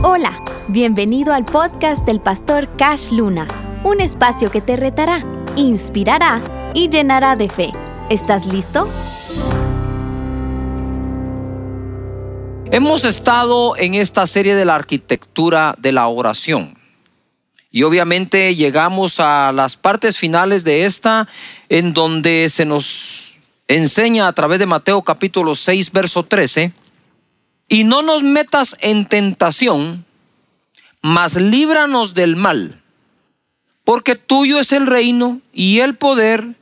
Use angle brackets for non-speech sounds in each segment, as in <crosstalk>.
Hola, bienvenido al podcast del pastor Cash Luna, un espacio que te retará, inspirará y llenará de fe. ¿Estás listo? Hemos estado en esta serie de la arquitectura de la oración. Y obviamente llegamos a las partes finales de esta, en donde se nos enseña a través de Mateo capítulo 6, verso 13, y no nos metas en tentación, mas líbranos del mal, porque tuyo es el reino y el poder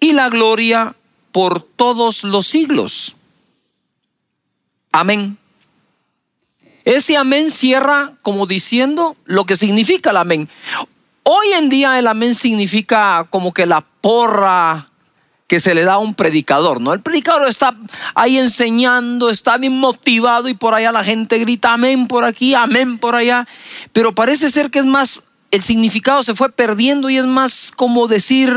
y la gloria por todos los siglos. Amén. Ese amén cierra como diciendo lo que significa el amén. Hoy en día el amén significa como que la porra que se le da a un predicador, ¿no? El predicador está ahí enseñando, está bien motivado y por allá la gente grita amén por aquí, amén por allá, pero parece ser que es más, el significado se fue perdiendo y es más como decir,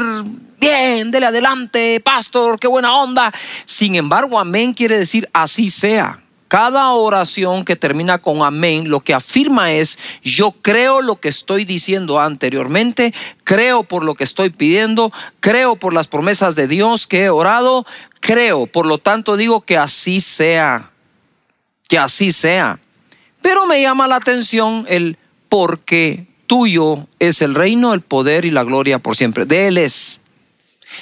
bien, dele adelante, pastor, qué buena onda. Sin embargo, amén quiere decir así sea. Cada oración que termina con amén lo que afirma es, yo creo lo que estoy diciendo anteriormente, creo por lo que estoy pidiendo, creo por las promesas de Dios que he orado, creo, por lo tanto digo que así sea, que así sea. Pero me llama la atención el porque tuyo es el reino, el poder y la gloria por siempre. De Él es.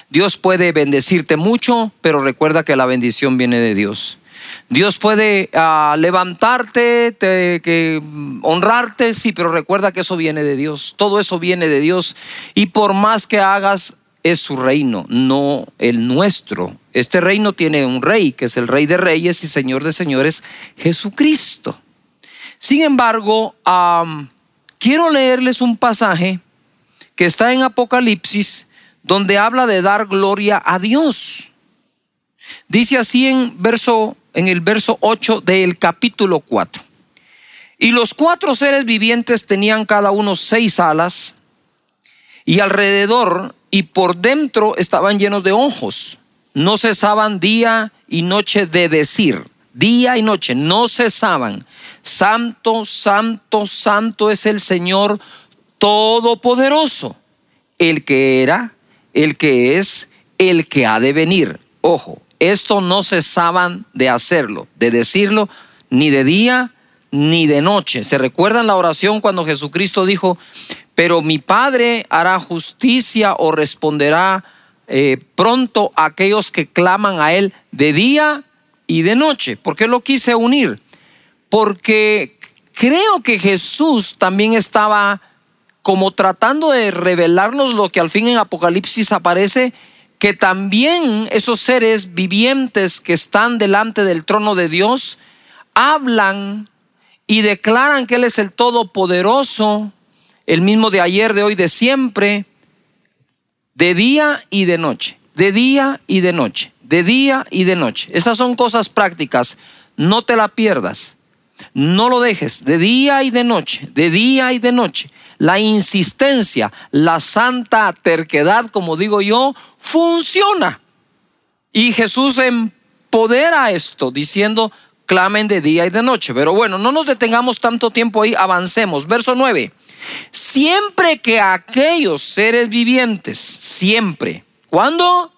Dios puede bendecirte mucho, pero recuerda que la bendición viene de Dios. Dios puede ah, levantarte, que, honrarte, sí, pero recuerda que eso viene de Dios. Todo eso viene de Dios. Y por más que hagas, es su reino, no el nuestro. Este reino tiene un rey, que es el rey de reyes y señor de señores, Jesucristo. Sin embargo, quiero leerles un pasaje que está en Apocalipsis, donde habla de dar gloria a Dios. Dice así en verso en el verso 8 del capítulo 4. Y los cuatro seres vivientes tenían cada uno seis alas y alrededor y por dentro estaban llenos de ojos. No cesaban día y noche de decir, día y noche, no cesaban. Santo, santo, santo es el Señor Todopoderoso, el que era, el que es, el que ha de venir. Ojo, esto no cesaban de hacerlo, de decirlo, ni de día ni de noche. ¿Se recuerdan la oración cuando Jesucristo dijo, pero mi Padre hará justicia o responderá eh, pronto a aquellos que claman a Él de día y de noche? ¿Por qué lo quise unir? Porque creo que Jesús también estaba como tratando de revelarnos lo que al fin en Apocalipsis aparece que también esos seres vivientes que están delante del trono de Dios hablan y declaran que Él es el Todopoderoso, el mismo de ayer, de hoy, de siempre, de día y de noche, de día y de noche, de día y de noche. Esas son cosas prácticas, no te la pierdas, no lo dejes, de día y de noche, de día y de noche la insistencia, la santa terquedad, como digo yo, funciona. Y Jesús empodera esto diciendo, clamen de día y de noche. Pero bueno, no nos detengamos tanto tiempo ahí, avancemos. Verso 9. Siempre que aquellos seres vivientes, siempre, ¿cuándo?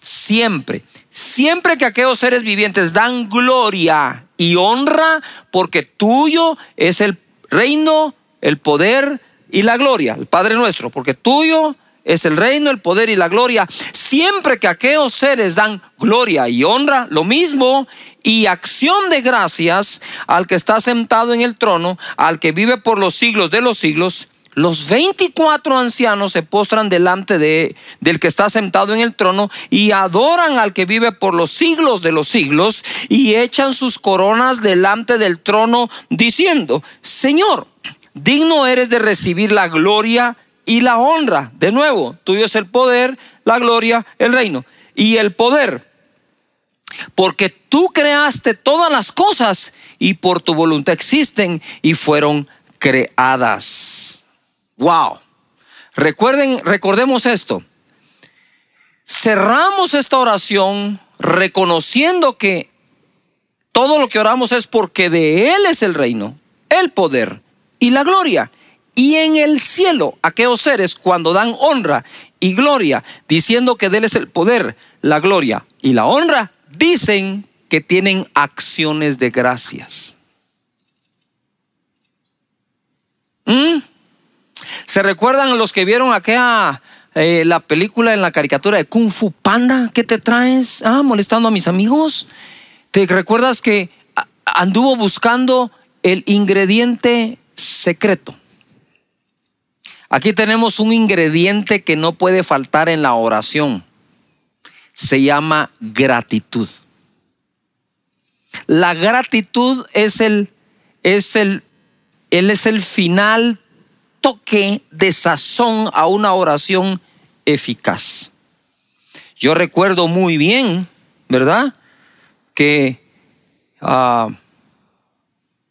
Siempre. Siempre que aquellos seres vivientes dan gloria y honra, porque tuyo es el reino, el poder, y la gloria, el Padre nuestro, porque tuyo es el reino, el poder y la gloria. Siempre que aquellos seres dan gloria y honra, lo mismo, y acción de gracias al que está sentado en el trono, al que vive por los siglos de los siglos, los 24 ancianos se postran delante de del que está sentado en el trono y adoran al que vive por los siglos de los siglos y echan sus coronas delante del trono diciendo, Señor, digno eres de recibir la gloria y la honra. De nuevo, tuyo es el poder, la gloria, el reino y el poder. Porque tú creaste todas las cosas y por tu voluntad existen y fueron creadas. Wow. Recuerden, recordemos esto. Cerramos esta oración reconociendo que todo lo que oramos es porque de Él es el reino, el poder y la gloria. Y en el cielo, aquellos seres cuando dan honra y gloria, diciendo que de el poder, la gloria y la honra, dicen que tienen acciones de gracias. ¿Mm? ¿Se recuerdan los que vieron aquella eh, la película en la caricatura de Kung Fu Panda? ¿Qué te traes? Ah, molestando a mis amigos. ¿Te recuerdas que anduvo buscando el ingrediente secreto? Aquí tenemos un ingrediente que no puede faltar en la oración. Se llama gratitud. La gratitud es el, es el, él es el final toque de sazón a una oración eficaz. Yo recuerdo muy bien, ¿verdad? Que ah,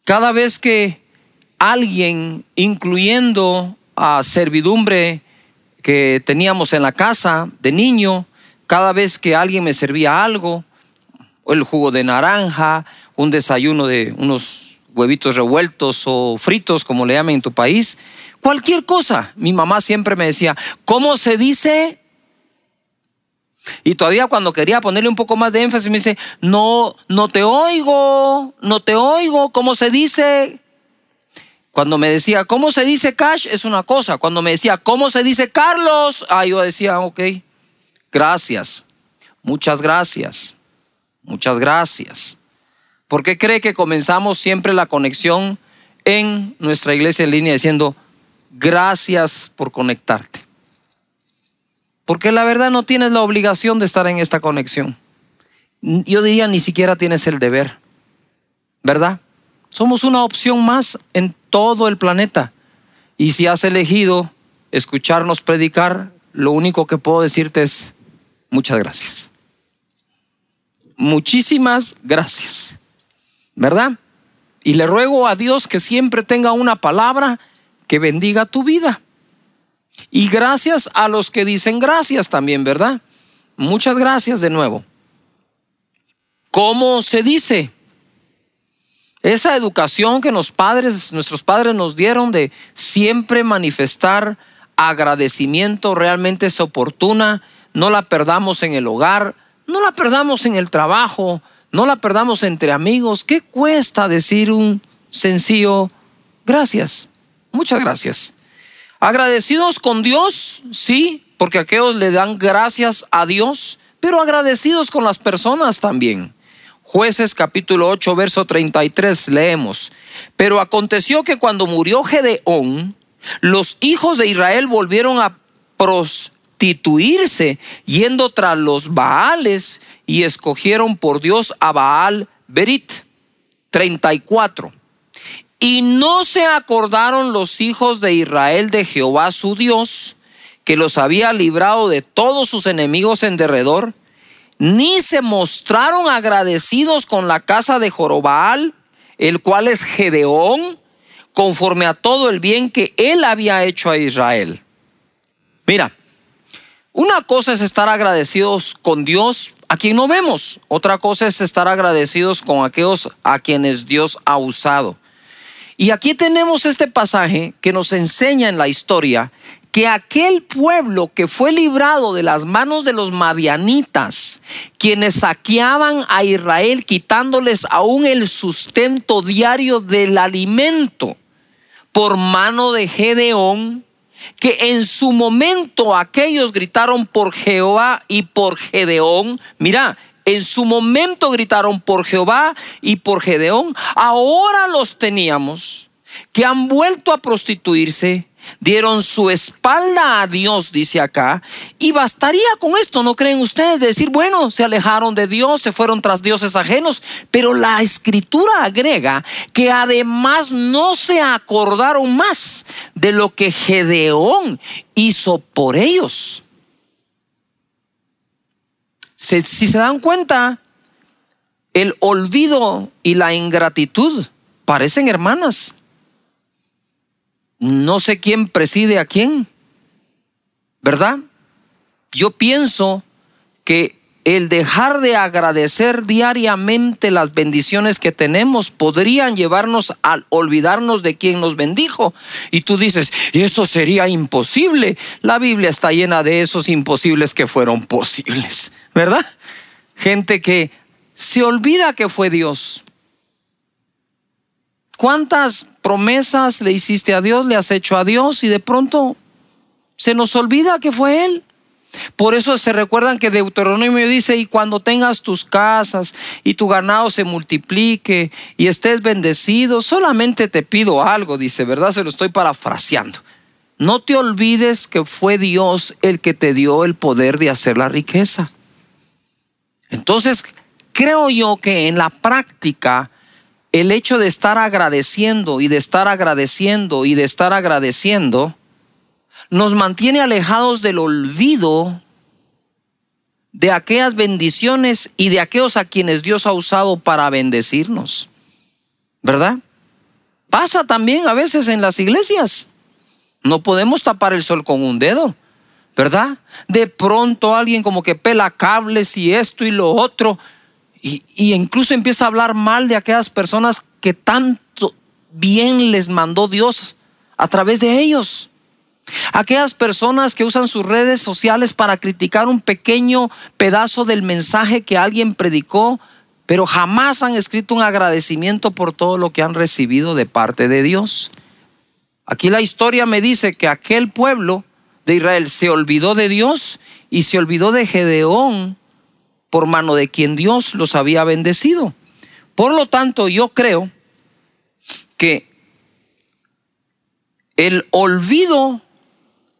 cada vez que alguien, incluyendo a servidumbre que teníamos en la casa de niño, cada vez que alguien me servía algo, el jugo de naranja, un desayuno de unos huevitos revueltos o fritos, como le llaman en tu país, cualquier cosa. Mi mamá siempre me decía, ¿cómo se dice? Y todavía cuando quería ponerle un poco más de énfasis me dice, no, no te oigo, no te oigo, ¿cómo se dice? Cuando me decía, ¿cómo se dice cash? Es una cosa. Cuando me decía, ¿cómo se dice Carlos? Ah, yo decía, ok, gracias, muchas gracias, muchas gracias. ¿Por qué cree que comenzamos siempre la conexión en nuestra iglesia en línea diciendo, gracias por conectarte? Porque la verdad no tienes la obligación de estar en esta conexión. Yo diría, ni siquiera tienes el deber, ¿verdad? Somos una opción más en todo el planeta. Y si has elegido escucharnos predicar, lo único que puedo decirte es muchas gracias. Muchísimas gracias. ¿Verdad? Y le ruego a Dios que siempre tenga una palabra que bendiga tu vida. Y gracias a los que dicen gracias también, ¿verdad? Muchas gracias de nuevo. ¿Cómo se dice? Esa educación que los padres, nuestros padres nos dieron de siempre manifestar agradecimiento realmente es oportuna. No la perdamos en el hogar, no la perdamos en el trabajo, no la perdamos entre amigos. ¿Qué cuesta decir un sencillo gracias? Muchas gracias. Agradecidos con Dios, sí, porque aquellos le dan gracias a Dios, pero agradecidos con las personas también. Jueces capítulo 8, verso 33 leemos, pero aconteció que cuando murió Gedeón, los hijos de Israel volvieron a prostituirse yendo tras los Baales y escogieron por Dios a Baal Berit. 34. Y no se acordaron los hijos de Israel de Jehová su Dios, que los había librado de todos sus enemigos en derredor, ni se mostraron agradecidos con la casa de Jorobal, el cual es Gedeón, conforme a todo el bien que él había hecho a Israel. Mira, una cosa es estar agradecidos con Dios a quien no vemos, otra cosa es estar agradecidos con aquellos a quienes Dios ha usado. Y aquí tenemos este pasaje que nos enseña en la historia que aquel pueblo que fue librado de las manos de los madianitas, quienes saqueaban a Israel quitándoles aún el sustento diario del alimento por mano de Gedeón, que en su momento aquellos gritaron por Jehová y por Gedeón, mira, en su momento gritaron por Jehová y por Gedeón, ahora los teníamos que han vuelto a prostituirse dieron su espalda a Dios, dice acá, y bastaría con esto, ¿no creen ustedes? decir, bueno, se alejaron de Dios, se fueron tras dioses ajenos, pero la escritura agrega que además no se acordaron más de lo que Gedeón hizo por ellos. Si, se dan cuenta, el olvido y la ingratitud parecen hermanas no sé quién preside a quién, ¿verdad? Yo pienso que el dejar de agradecer diariamente las bendiciones que tenemos podrían llevarnos a olvidarnos de quien nos bendijo. Y tú dices, eso sería imposible. La Biblia está llena de esos imposibles que fueron posibles, <laughs> ¿verdad? Gente que se olvida que fue Dios. ¿Cuántas promesas le hiciste a Dios, le has hecho a Dios y de pronto se nos olvida que fue Él? Por eso se recuerdan que Deuteronomio dice, y cuando tengas tus casas y tu ganado se multiplique y estés bendecido, solamente te pido algo, dice, ¿verdad? Se lo estoy parafraseando. No te olvides que fue Dios el que te dio el poder de hacer la riqueza. Entonces, creo yo que en la práctica, el hecho de estar agradeciendo y de estar agradeciendo y de estar agradeciendo, nos mantiene alejados del olvido de aquellas bendiciones y de aquellos a quienes Dios ha usado para bendecirnos. ¿Verdad? Pasa también a veces en las iglesias. No podemos tapar el sol con un dedo, ¿verdad? De pronto alguien como que pela cables y esto y lo otro, y, incluso empieza a hablar mal de aquellas personas que tanto bien les mandó Dios a través de ellos. Aquellas personas que usan sus redes sociales para criticar un pequeño pedazo del mensaje que alguien predicó, pero jamás han escrito un agradecimiento por todo lo que han recibido de parte de Dios. Aquí la historia me dice que aquel pueblo de Israel se olvidó de Dios y se olvidó de Gedeón por mano de quien Dios los había bendecido. Por lo tanto, yo creo que el olvido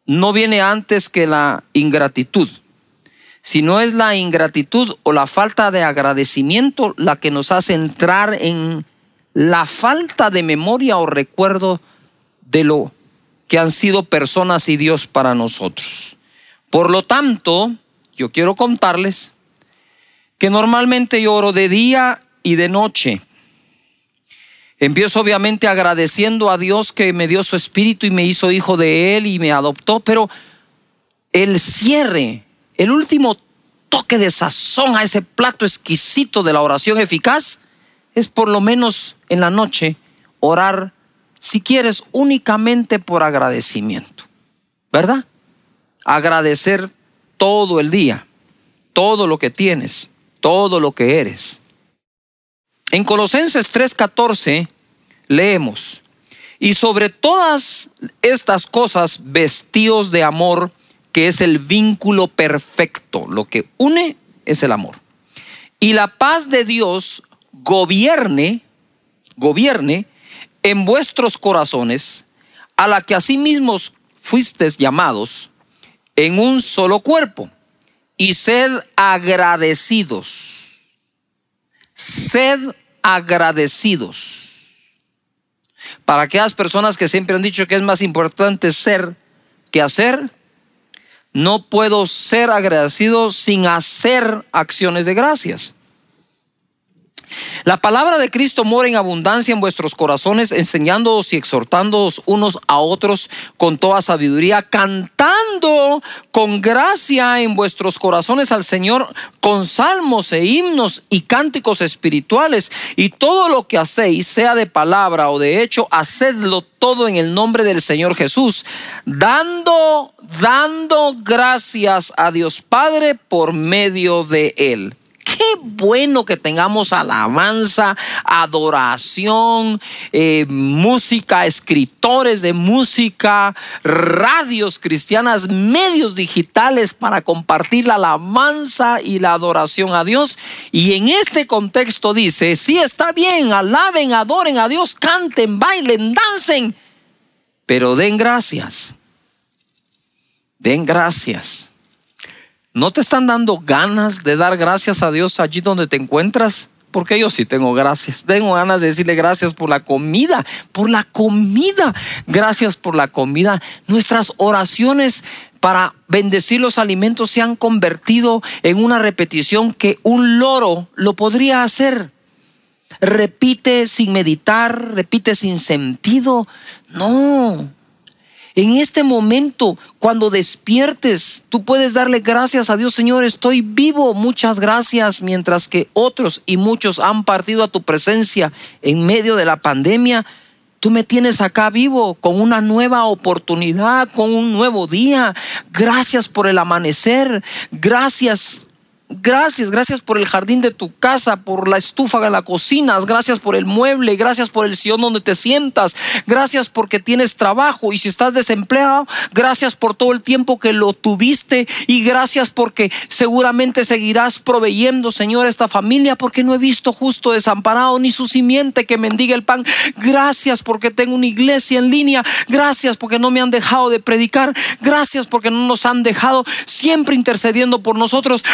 no viene antes que la ingratitud, sino es la ingratitud o la falta de agradecimiento la que nos hace entrar en la falta de memoria o recuerdo de lo que han sido personas y Dios para nosotros. Por lo tanto, yo quiero contarles que normalmente yo oro de día y de noche Empiezo obviamente agradeciendo a Dios que me dio su espíritu y me hizo hijo de Él y me adoptó, pero el cierre, el último toque de sazón a ese plato exquisito de la oración eficaz es por lo menos en la noche orar, si quieres, únicamente por agradecimiento, ¿verdad? Agradecer todo el día, todo lo que tienes, todo lo que eres. En Colosenses 3:14 leemos, y sobre todas estas cosas vestidos de amor, que es el vínculo perfecto, lo que une es el amor. Y la paz de Dios gobierne, gobierne en vuestros corazones, a la que asimismo fuisteis llamados en un solo cuerpo, y sed agradecidos. Sed agradecidos. Para aquellas personas que siempre han dicho que es más importante ser que hacer, no puedo ser agradecido sin hacer acciones de gracias. La palabra de Cristo mora en abundancia en vuestros corazones, enseñándoos y exhortándoos unos a otros con toda sabiduría, cantando con gracia en vuestros corazones al Señor con salmos e himnos y cánticos espirituales. Y todo lo que hacéis, sea de palabra o de hecho, hacedlo todo en el nombre del Señor Jesús, dando, dando gracias a Dios Padre por medio de Él. Qué bueno que tengamos alabanza, adoración, eh, música, escritores de música, radios cristianas, medios digitales para compartir la alabanza y la adoración a Dios. Y en este contexto dice, sí está bien, alaben, adoren a Dios, canten, bailen, dancen, pero den gracias. Den gracias. ¿No te están dando ganas de dar gracias a Dios allí donde te encuentras? Porque yo sí tengo gracias. Tengo ganas de decirle gracias por la comida, por la comida. Gracias por la comida. Nuestras oraciones para bendecir los alimentos se han convertido en una repetición que un loro lo podría hacer. Repite sin meditar, repite sin sentido. No, En este momento, cuando despiertes, tú puedes darle gracias a Dios, Señor, estoy vivo, muchas gracias, mientras que otros y muchos han partido a tu presencia en medio de la pandemia. Tú me tienes acá vivo con una nueva oportunidad, con un nuevo día. Gracias por el amanecer. Gracias Gracias, gracias por el jardín de tu casa, por la estufa de la cocina, gracias por el mueble, gracias por el sillón donde te sientas, gracias porque tienes trabajo. Y si estás desempleado, gracias por todo el tiempo que lo tuviste. Y gracias porque seguramente seguirás proveyendo, Señor, esta familia porque no he visto justo desamparado ni su simiente que mendiga el pan. Gracias porque tengo una iglesia en línea, gracias porque no me han dejado de predicar, gracias porque no nos han dejado siempre intercediendo por nosotros.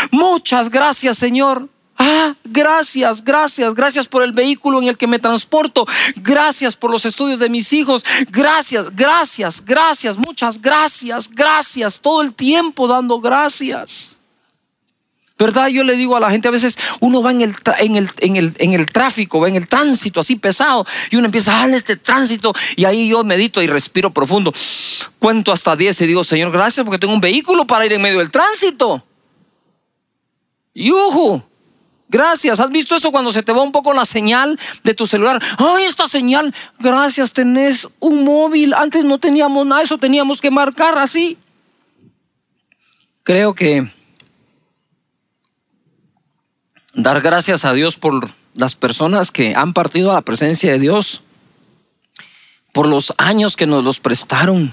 Muchas gracias, Señor. Ah, gracias, gracias, gracias por el vehículo en el que me transporto. Gracias por los estudios de mis hijos. Gracias, gracias, gracias, muchas gracias, gracias. Todo el tiempo dando gracias. ¿Verdad? Yo le digo a la gente, a veces uno va en el, en el, en el, en el tráfico, va en el tránsito así pesado y uno empieza a darle este tránsito y ahí yo medito y respiro profundo. Cuento hasta 10 y digo, Señor, gracias porque tengo un vehículo para ir en medio del tránsito. ¡Yuhu! Gracias. ¿Has visto eso cuando se te va un poco la señal de tu celular? ¡Ay, esta señal! Gracias, tenés un móvil. Antes no teníamos nada, eso teníamos que marcar así. Creo que dar gracias a Dios por las personas que han partido a la presencia de Dios, por los años que nos los prestaron,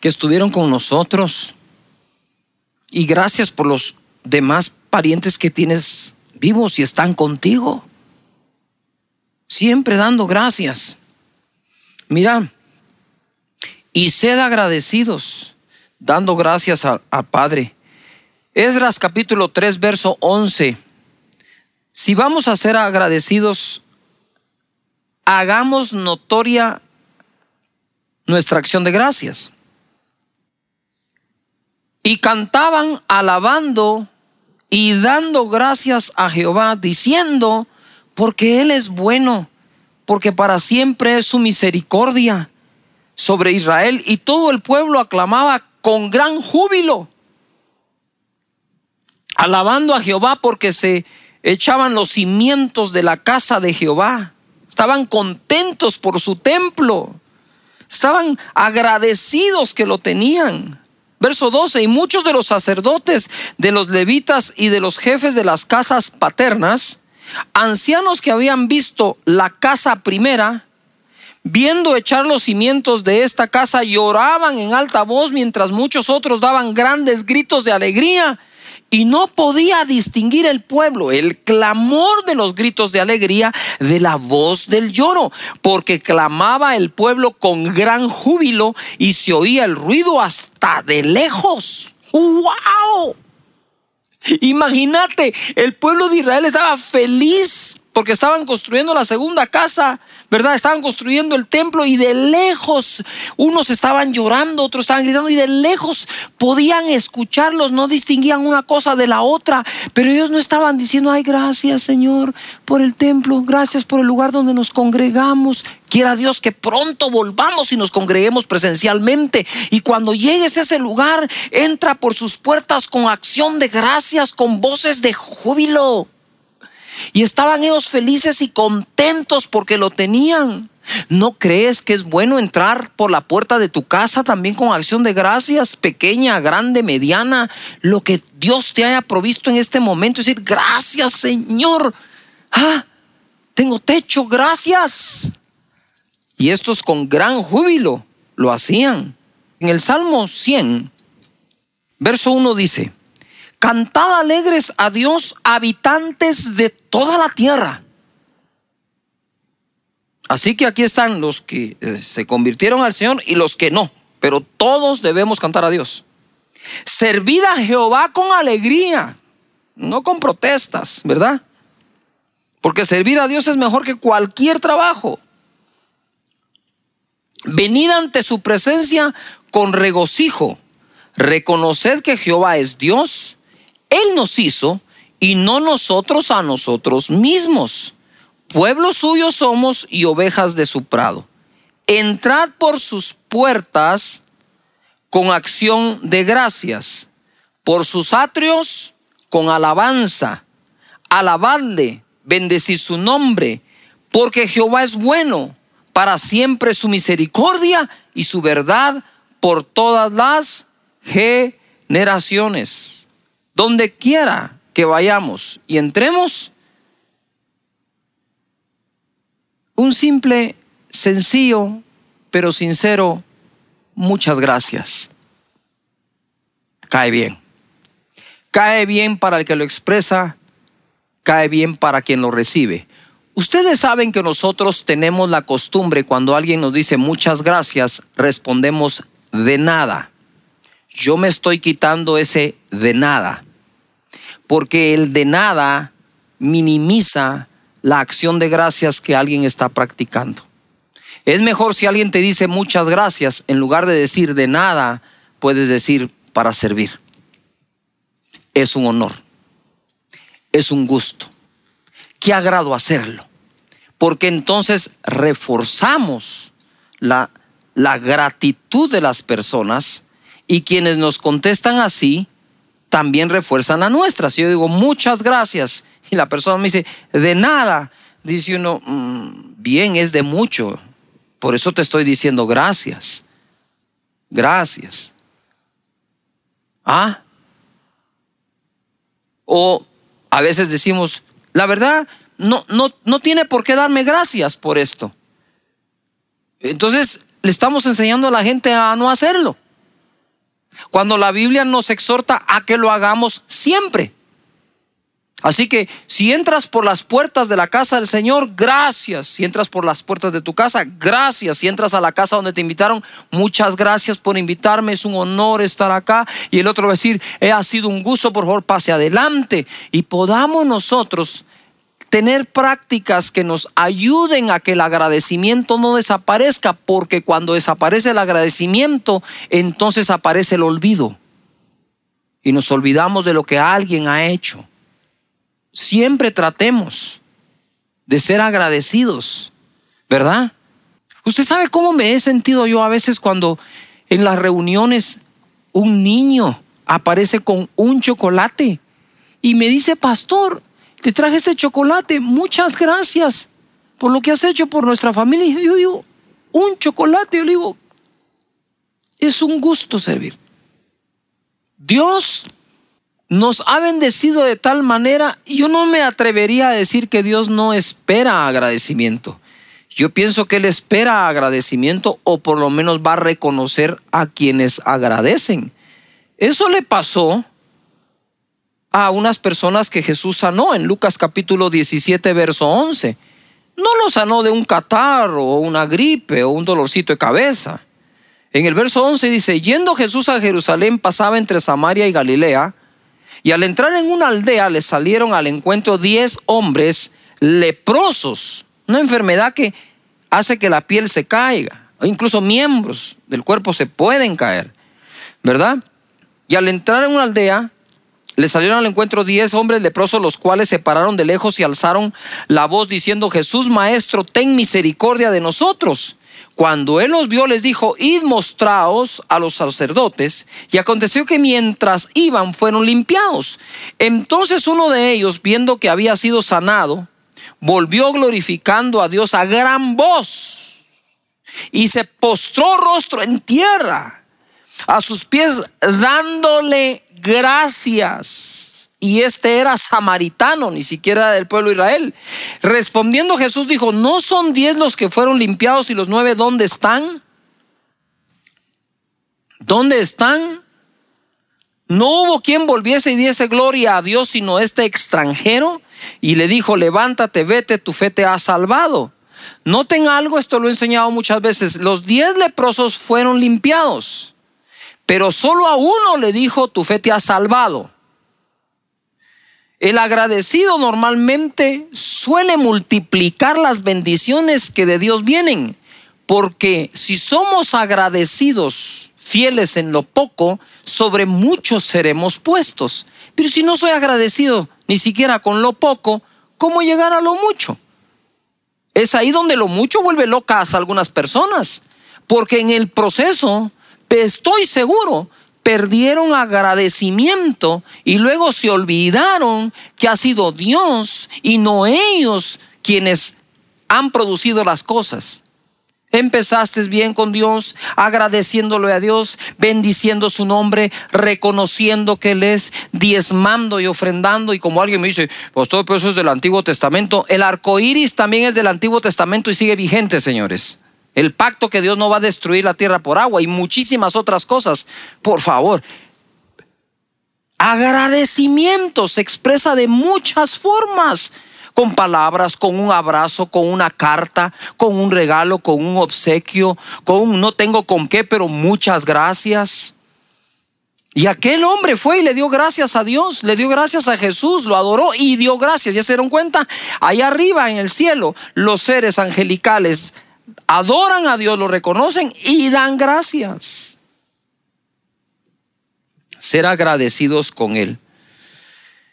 que estuvieron con nosotros. Y gracias por los demás parientes que tienes vivos y están contigo. Siempre dando gracias. Mira, y sed agradecidos, dando gracias al Padre. Esdras capítulo 3, verso 11. Si vamos a ser agradecidos, hagamos notoria nuestra acción de gracias. Y cantaban alabando y dando gracias a Jehová, diciendo, porque Él es bueno, porque para siempre es su misericordia sobre Israel. Y todo el pueblo aclamaba con gran júbilo, alabando a Jehová porque se echaban los cimientos de la casa de Jehová. Estaban contentos por su templo. Estaban agradecidos que lo tenían. Verso 12, y muchos de los sacerdotes, de los levitas y de los jefes de las casas paternas, ancianos que habían visto la casa primera, viendo echar los cimientos de esta casa, lloraban en alta voz mientras muchos otros daban grandes gritos de alegría y no podía distinguir el pueblo el clamor de los gritos de alegría de la voz del lloro, porque clamaba el pueblo con gran júbilo y se oía el ruido hasta de lejos. ¡Wow! Imagínate, el pueblo de Israel estaba feliz porque estaban construyendo la segunda casa, ¿verdad? Estaban construyendo el templo y de lejos unos estaban llorando, otros estaban gritando y de lejos podían escucharlos, no distinguían una cosa de la otra, pero ellos no estaban diciendo, ay, gracias Señor por el templo, gracias por el lugar donde nos congregamos. Quiera Dios que pronto volvamos y nos congreguemos presencialmente. Y cuando llegues a ese lugar, entra por sus puertas con acción de gracias, con voces de júbilo. Y estaban ellos felices y contentos porque lo tenían. ¿No crees que es bueno entrar por la puerta de tu casa también con acción de gracias, pequeña, grande, mediana, lo que Dios te haya provisto en este momento? Es decir, gracias Señor. Ah, tengo techo, gracias. Y estos con gran júbilo lo hacían. En el Salmo 100, verso 1 dice, Cantad alegres a Dios, habitantes de toda la tierra. Así que aquí están los que eh, se convirtieron al Señor y los que no, pero todos debemos cantar a Dios. Servid a Jehová con alegría, no con protestas, ¿verdad? Porque servir a Dios es mejor que cualquier trabajo. Venid ante su presencia con regocijo. Reconoced que Jehová es Dios él nos hizo y no nosotros a nosotros mismos. Pueblo suyo somos y ovejas de su prado. entrad por sus puertas con acción de gracias, por sus atrios con alabanza. Alabadle, bendecid su nombre, porque Jehová es bueno, para siempre su misericordia y su verdad por todas las generaciones. Donde quiera que vayamos y entremos, un simple, sencillo, pero sincero, muchas gracias. Cae bien. Cae bien para el que lo expresa, cae bien para quien lo recibe. Ustedes saben que nosotros tenemos la costumbre cuando alguien nos dice muchas gracias, respondemos de nada. Yo me estoy quitando ese de nada, porque el de nada minimiza la acción de gracias que alguien está practicando. Es mejor si alguien te dice muchas gracias, en lugar de decir de nada, puedes decir para servir. Es un honor, es un gusto qué agrado hacerlo. Porque entonces reforzamos la, la gratitud de las personas y quienes nos contestan así también refuerzan la nuestra. Si yo digo muchas gracias y la persona me dice de nada, dice uno, mm, bien, es de mucho. Por eso te estoy diciendo gracias. Gracias. ¿Ah? O a veces decimos, la verdad, no, no, no tiene por qué darme gracias por esto. Entonces, le estamos enseñando a la gente a no hacerlo. Cuando la Biblia nos exhorta a que lo hagamos siempre. Así que si entras por las puertas de la casa del Señor, gracias. Si entras por las puertas de tu casa, gracias. Si entras a la casa donde te invitaron, muchas gracias por invitarme. Es un honor estar acá. Y el otro va a decir, ha sido un gusto, por favor, pase adelante. Y podamos nosotros tener prácticas que nos ayuden a que el agradecimiento no desaparezca, porque cuando desaparece el agradecimiento, entonces aparece el olvido. Y nos olvidamos de lo que alguien ha hecho siempre tratemos de ser agradecidos, ¿verdad? Usted sabe cómo me he sentido yo a veces cuando en las reuniones un niño aparece con un chocolate y me dice, pastor, te traje este chocolate, muchas gracias por lo que has hecho por nuestra familia. Y yo digo, un chocolate, yo digo, es un gusto servir. Dios nos ha bendecido de tal manera, yo no me atrevería a decir que Dios no espera agradecimiento. Yo pienso que Él espera agradecimiento o por lo menos va a reconocer a quienes agradecen. Eso le pasó a unas personas que Jesús sanó en Lucas capítulo 17, verso 11. No lo sanó de un catarro o una gripe o un dolorcito de cabeza. En el verso 11 dice, yendo Jesús a Jerusalén pasaba entre Samaria y Galilea, y al entrar en una aldea le salieron al encuentro diez hombres leprosos, una enfermedad que hace que la piel se caiga, incluso miembros del cuerpo se pueden caer, ¿verdad? Y al entrar en una aldea, le salieron al encuentro diez hombres leprosos, los cuales se pararon de lejos y alzaron la voz diciendo, Jesús Maestro, ten misericordia de nosotros. Cuando él los vio, les dijo, id mostraos a los sacerdotes. Y aconteció que mientras iban, fueron limpiados. Entonces uno de ellos, viendo que había sido sanado, volvió glorificando a Dios a gran voz y se postró rostro en tierra a sus pies, dándole gracias y este era samaritano, ni siquiera del pueblo de Israel. Respondiendo Jesús dijo, ¿no son diez los que fueron limpiados y los nueve dónde están? ¿Dónde están? No hubo quien volviese y diese gloria a Dios sino este extranjero. Y le dijo, levántate, vete, tu fe te ha salvado. Noten algo, esto lo he enseñado muchas veces. Los diez leprosos fueron limpiados, pero solo a uno le dijo, tu fe te ha salvado. El agradecido normalmente suele multiplicar las bendiciones que de Dios vienen, porque si somos agradecidos, fieles en lo poco, sobre muchos seremos puestos. Pero si no soy agradecido ni siquiera con lo poco, ¿cómo llegar a lo mucho? Es ahí donde lo mucho vuelve locas a algunas personas. Porque en el proceso, estoy seguro, perdieron agradecimiento y luego se olvidaron que ha sido Dios y no ellos quienes han producido las cosas. Empezaste bien con Dios, agradeciéndole a Dios, bendiciendo su nombre, reconociendo que Él es, diezmando y ofrendando. Y como alguien me dice, pues todo eso es del Antiguo Testamento. El arco iris también es del Antiguo Testamento y sigue vigente, señores. El pacto que Dios no va a destruir la tierra por agua y muchísimas otras cosas. Por favor, agradecimiento se expresa de muchas formas con palabras, con un abrazo, con una carta, con un regalo, con un obsequio, con un no tengo con qué, pero muchas gracias. Y aquel hombre fue y le dio gracias a Dios, le dio gracias a Jesús, lo adoró y dio gracias. ¿Ya se dieron cuenta? Allá arriba en el cielo, los seres angelicales adoran a Dios, lo reconocen y dan gracias. Ser agradecidos con Él.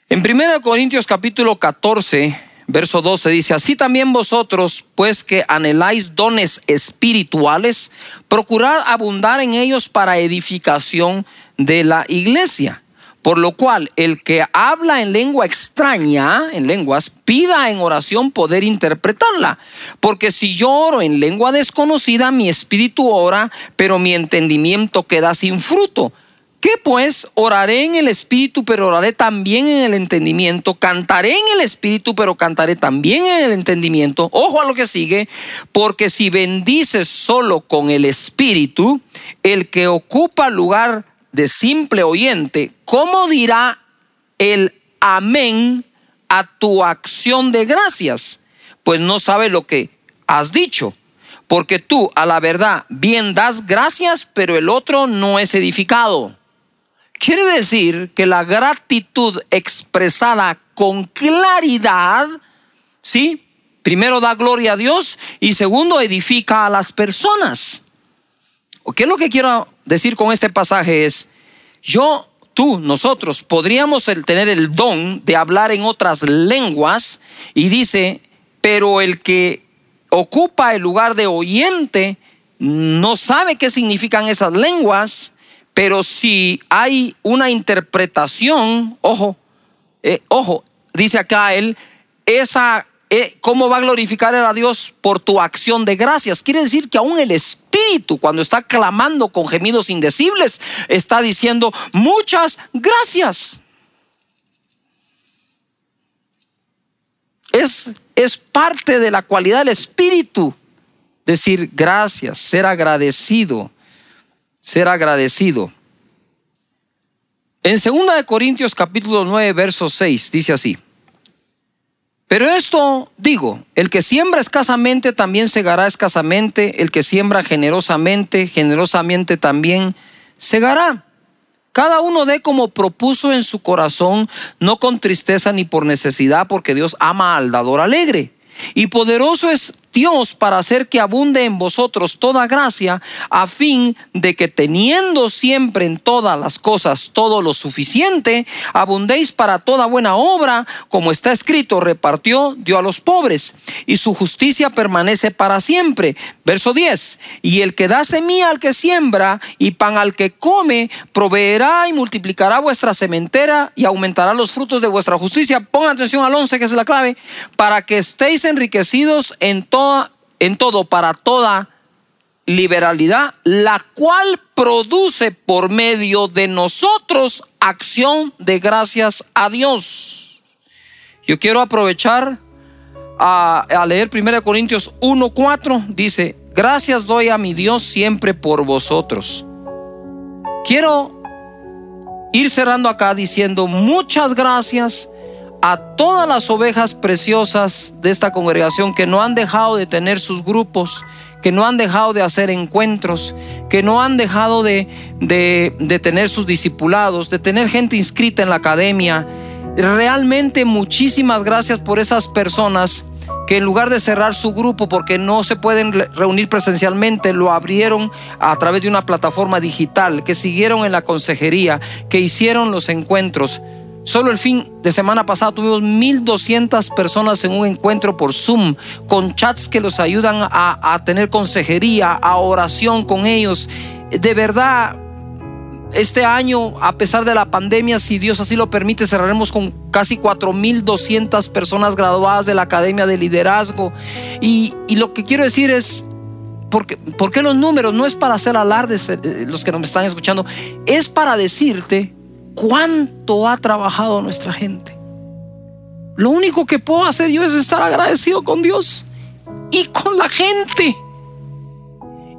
En 1 Corintios capítulo 14, verso 12 dice, así también vosotros, pues que anheláis dones espirituales, procurad abundar en ellos para edificación de la iglesia. Por lo cual, el que habla en lengua extraña, en lenguas, pida en oración poder interpretarla. Porque si yo oro en lengua desconocida, mi espíritu ora, pero mi entendimiento queda sin fruto. ¿Qué pues? Oraré en el espíritu, pero oraré también en el entendimiento. Cantaré en el espíritu, pero cantaré también en el entendimiento. Ojo a lo que sigue, porque si bendices solo con el espíritu, el que ocupa lugar de simple oyente, ¿cómo dirá el amén a tu acción de gracias? Pues no sabe lo que has dicho. Porque tú a la verdad bien das gracias, pero el otro no es edificado. Quiere decir que la gratitud expresada con claridad, ¿sí? Primero da gloria a Dios y segundo edifica a las personas. ¿Qué es lo que quiero decir con este pasaje? Es, yo, tú, nosotros podríamos tener el don de hablar en otras lenguas y dice, pero el que ocupa el lugar de oyente no sabe qué significan esas lenguas pero si hay una interpretación, ojo, eh, ojo, dice acá él, esa, ¿cómo va a glorificar a Dios por tu acción de gracias? Quiere decir que aún el Espíritu, cuando está clamando con gemidos indecibles, está diciendo muchas gracias. Es, es parte de la cualidad del Espíritu decir gracias, ser agradecido ser agradecido. En 2 de Corintios capítulo 9 verso 6 dice así: Pero esto digo, el que siembra escasamente también segará escasamente, el que siembra generosamente, generosamente también segará. Cada uno dé como propuso en su corazón, no con tristeza ni por necesidad, porque Dios ama al dador alegre. Y poderoso es Dios para hacer que abunde en vosotros toda gracia, a fin de que teniendo siempre en todas las cosas todo lo suficiente, abundéis para toda buena obra, como está escrito, repartió, dio a los pobres, y su justicia permanece para siempre. Verso 10, y el que da semilla al que siembra y pan al que come, proveerá y multiplicará vuestra sementera y aumentará los frutos de vuestra justicia. Pongan atención al 11, que es la clave, para que estéis enriquecidos en todo en todo, para toda liberalidad, la cual produce por medio de nosotros acción de gracias a Dios. Yo quiero aprovechar a, a leer 1 Corintios 1.4. Dice, gracias doy a mi Dios siempre por vosotros. Quiero ir cerrando acá diciendo muchas gracias a todas las ovejas preciosas de esta congregación que no han dejado de tener sus grupos, que no han dejado de hacer encuentros, que no han dejado de, de, tener sus discipulados, de tener gente inscrita en la academia. Realmente muchísimas gracias por esas personas que en lugar de cerrar su grupo porque no se pueden reunir presencialmente, lo abrieron a través de una plataforma digital, que siguieron en la consejería, que hicieron los encuentros. Solo el fin de semana pasado tuvimos 1.200 personas en un encuentro por Zoom, con chats que los ayudan a, a tener consejería, a oración con ellos. De verdad, este año, a pesar de la pandemia, si Dios así lo permite, cerraremos con casi 4.200 personas graduadas de la Academia de Liderazgo. Y, lo que quiero decir es, porque, porque los números no es para hacer alardes eh, los que nos están escuchando, es para decirte cuánto ha trabajado nuestra gente. Lo único que puedo hacer yo es estar agradecido con Dios y con la gente.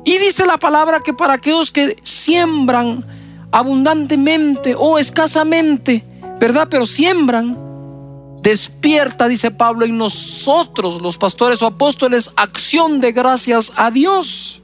Y dice la palabra que para aquellos que siembran abundantemente o escasamente, ¿verdad? Pero siembran, despierta, dice Pablo, en nosotros, los pastores o apóstoles, acción de gracias a Dios.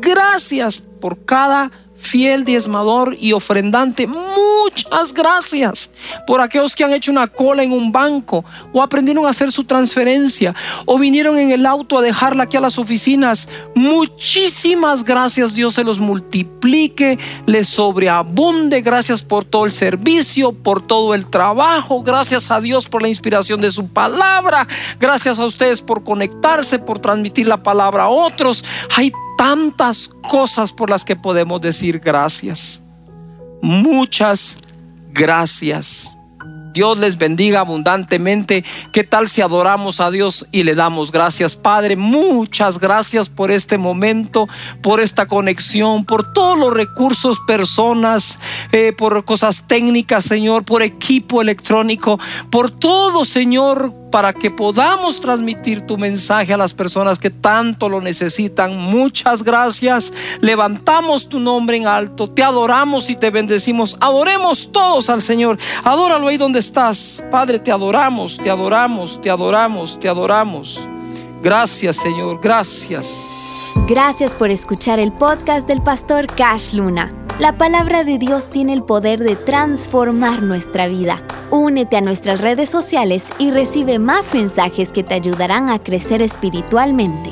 Gracias por cada fiel diezmador y ofrendante, muchas gracias por aquellos que han hecho una cola en un banco o aprendieron a hacer su transferencia o vinieron en el auto a dejarla aquí a las oficinas. Muchísimas gracias, Dios se los multiplique, les sobreabunde. Gracias por todo el servicio, por todo el trabajo. Gracias a Dios por la inspiración de su palabra. Gracias a ustedes por conectarse, por transmitir la palabra a otros. Hay tantas cosas por las que podemos decir gracias. Muchas gracias. Dios les bendiga abundantemente. ¿Qué tal si adoramos a Dios y le damos gracias? Padre, muchas gracias por este momento, por esta conexión, por todos los recursos, personas, eh, por cosas técnicas, Señor, por equipo electrónico, por todo, Señor, para que podamos transmitir tu mensaje a las personas que tanto lo necesitan. Muchas gracias. Levantamos tu nombre en alto. Te adoramos y te bendecimos. Adoremos todos al Señor. Adóralo ahí donde estás. Padre, te adoramos, te adoramos, te adoramos, te adoramos. Gracias, Señor. Gracias. Gracias por escuchar el podcast del pastor Cash Luna. La palabra de Dios tiene el poder de transformar nuestra vida. Únete a nuestras redes sociales y recibe más mensajes que te ayudarán a crecer espiritualmente.